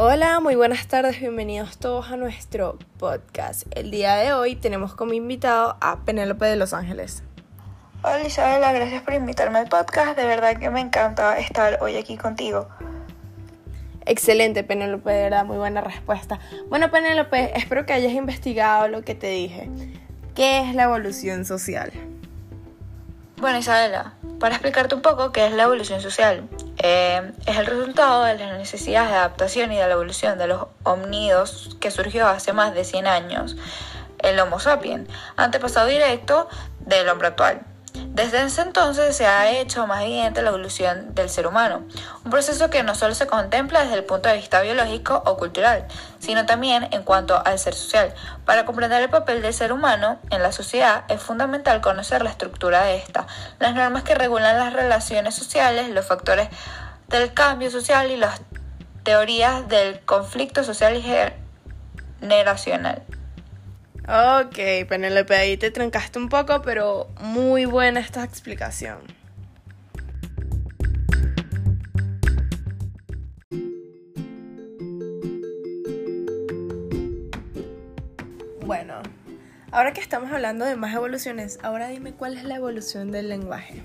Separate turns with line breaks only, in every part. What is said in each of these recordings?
Hola, muy buenas tardes, bienvenidos todos a nuestro podcast. El día de hoy tenemos como invitado a Penélope de Los Ángeles.
Hola Isabela, gracias por invitarme al podcast, de verdad que me encanta estar hoy aquí contigo.
Excelente, Penélope, de verdad, muy buena respuesta. Bueno, Penélope, espero que hayas investigado lo que te dije. ¿Qué es la evolución social?
Bueno, Isabela, para explicarte un poco qué es la evolución social, eh, es el resultado de las necesidades de adaptación y de la evolución de los homínidos que surgió hace más de 100 años, el Homo sapiens, antepasado directo del hombre actual. Desde ese entonces se ha hecho más evidente la evolución del ser humano, un proceso que no solo se contempla desde el punto de vista biológico o cultural, sino también en cuanto al ser social. Para comprender el papel del ser humano en la sociedad es fundamental conocer la estructura de esta, las normas que regulan las relaciones sociales, los factores del cambio social y las teorías del conflicto social y generacional.
Ok, Penélope, ahí te trancaste un poco, pero muy buena esta explicación. Bueno, ahora que estamos hablando de más evoluciones, ahora dime cuál es la evolución del lenguaje.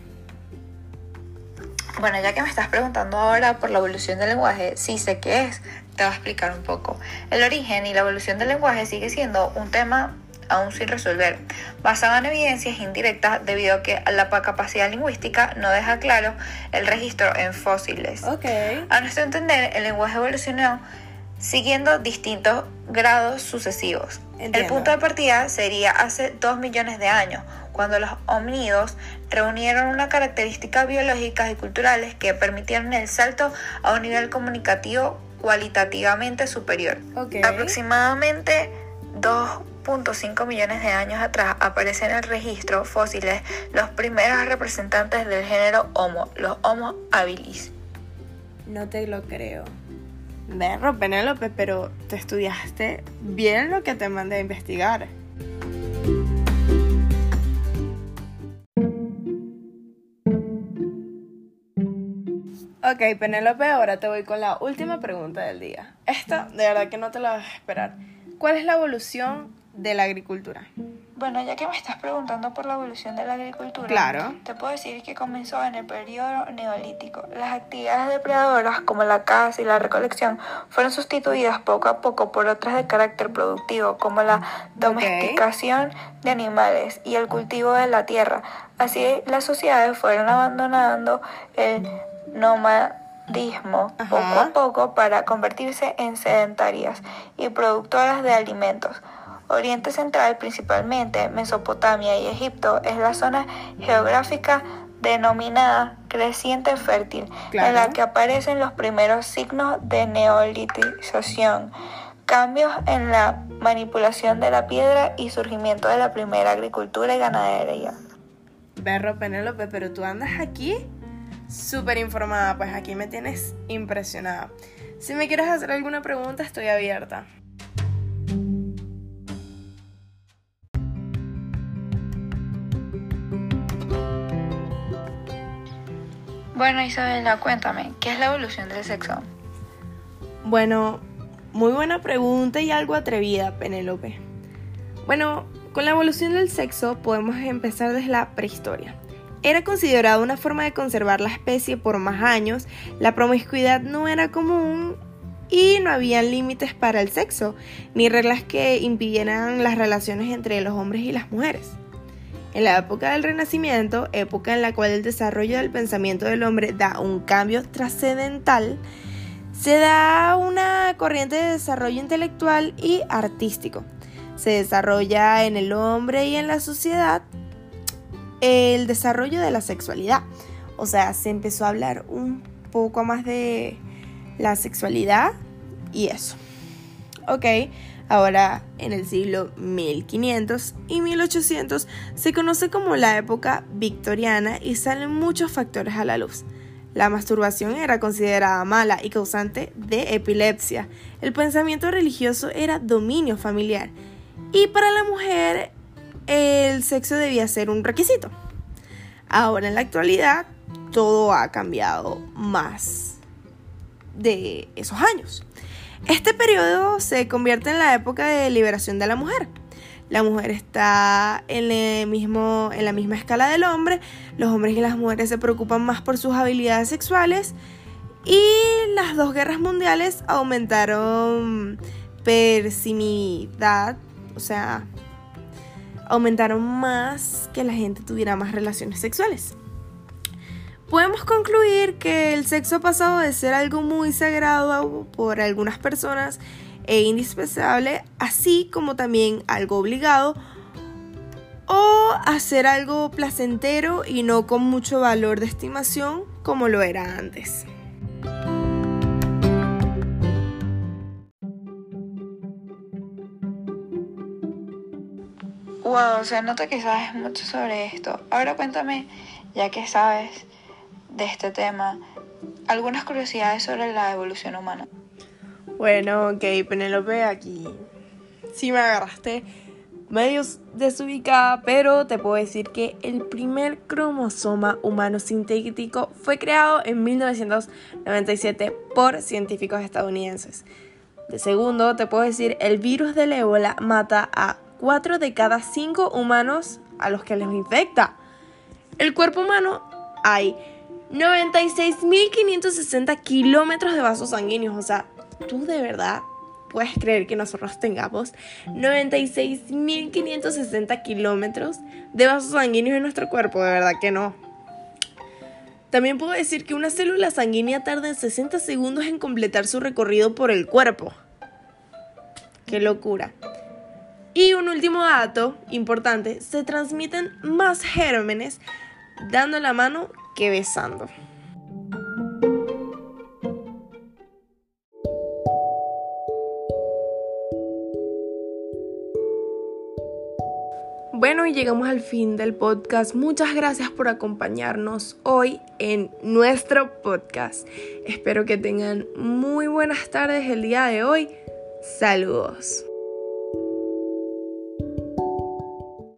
Bueno, ya que me estás preguntando ahora por la evolución del lenguaje, sí sé qué es, te voy a explicar un poco. El origen y la evolución del lenguaje sigue siendo un tema aún sin resolver, basado en evidencias indirectas debido a que la capacidad lingüística no deja claro el registro en fósiles.
Ok.
A nuestro entender, el lenguaje evolucionó siguiendo distintos grados sucesivos. El punto de partida sería hace dos millones de años, cuando los homínidos reunieron unas características biológicas y culturales que permitieron el salto a un nivel comunicativo cualitativamente superior.
Ok.
Aproximadamente 2.5 millones de años atrás aparecen en el registro fósiles los primeros representantes del género Homo, los Homo habilis.
No te lo creo. Berro, Penélope, pero te estudiaste bien lo que te mandé a investigar. Ok, Penélope, ahora te voy con la última pregunta del día. Esta, de verdad que no te la vas a esperar. ¿Cuál es la evolución de la agricultura?
Bueno, ya que me estás preguntando por la evolución de la agricultura,
Claro.
te puedo decir que comenzó en el periodo neolítico. Las actividades depredadoras como la caza y la recolección fueron sustituidas poco a poco por otras de carácter productivo como la domesticación de animales y el cultivo de la tierra. Así las sociedades fueron abandonando el nomadismo
Ajá.
poco a poco para convertirse en sedentarias y productoras de alimentos. Oriente Central, principalmente Mesopotamia y Egipto, es la zona geográfica denominada creciente fértil,
Claro.
en la que aparecen los primeros signos de neolitización, cambios en la manipulación de la piedra y surgimiento de la primera agricultura y ganadería.
Berro, Penélope, pero tú andas aquí súper informada, pues aquí me tienes impresionada. Si me quieres hacer alguna pregunta, estoy abierta.
Bueno, Isabela, cuéntame, ¿qué es la evolución del sexo?
Bueno, muy buena pregunta y algo atrevida, Penélope. Bueno, con la evolución del sexo podemos empezar desde la prehistoria. Era considerada una forma de conservar la especie por más años, la promiscuidad no era común y no había límites para el sexo, ni reglas que impidieran las relaciones entre los hombres y las mujeres. En la época del Renacimiento, época en la cual el desarrollo del pensamiento del hombre da un cambio trascendental, se da una corriente de desarrollo intelectual y artístico. Se desarrolla en el hombre y en la sociedad el desarrollo de la sexualidad. O sea, se empezó a hablar un poco más de la sexualidad y eso. Ok, ahora en el siglo 1500 y 1800 se conoce como la época victoriana y salen muchos factores a la luz. La masturbación era considerada mala y causante de epilepsia. El pensamiento religioso era dominio familiar. Y para la mujer el sexo debía ser un requisito. Ahora en la actualidad todo ha cambiado más de esos años. Este periodo se convierte en la época de liberación de la mujer. La mujer está en, el mismo, en la misma escala del hombre, los hombres y las mujeres se preocupan más por sus habilidades sexuales y las dos guerras mundiales aumentaron persimidad, o sea, aumentaron más que la gente tuviera más relaciones sexuales. Podemos concluir que el sexo ha pasado de ser algo muy sagrado por algunas personas e indispensable, así como también algo obligado, o a ser algo placentero y no con mucho valor de estimación como lo era antes.
Wow, se nota que sabes mucho sobre esto. Ahora cuéntame, ya que sabes de este tema, algunas curiosidades sobre la evolución humana.
Bueno, ok, Penélope, aquí sí me agarraste medio desubicada, pero te puedo decir que el primer cromosoma humano sintético fue creado en 1997 por científicos estadounidenses. De segundo, te puedo decir, el virus del ébola mata a 4 de cada 5 humanos a los que les infecta. El cuerpo humano hay 96.560 kilómetros de vasos sanguíneos. O sea, tú de verdad puedes creer que nosotros tengamos 96.560 kilómetros de vasos sanguíneos en nuestro cuerpo. De verdad que no. También puedo decir que una célula sanguínea tarda en 60 segundos en completar su recorrido por el cuerpo. Qué locura. Y un último dato importante, se transmiten más gérmenes dando la mano que besando. Bueno, y llegamos al fin del podcast. Muchas gracias por acompañarnos hoy en nuestro podcast. Espero que tengan muy buenas tardes el día de hoy. Saludos.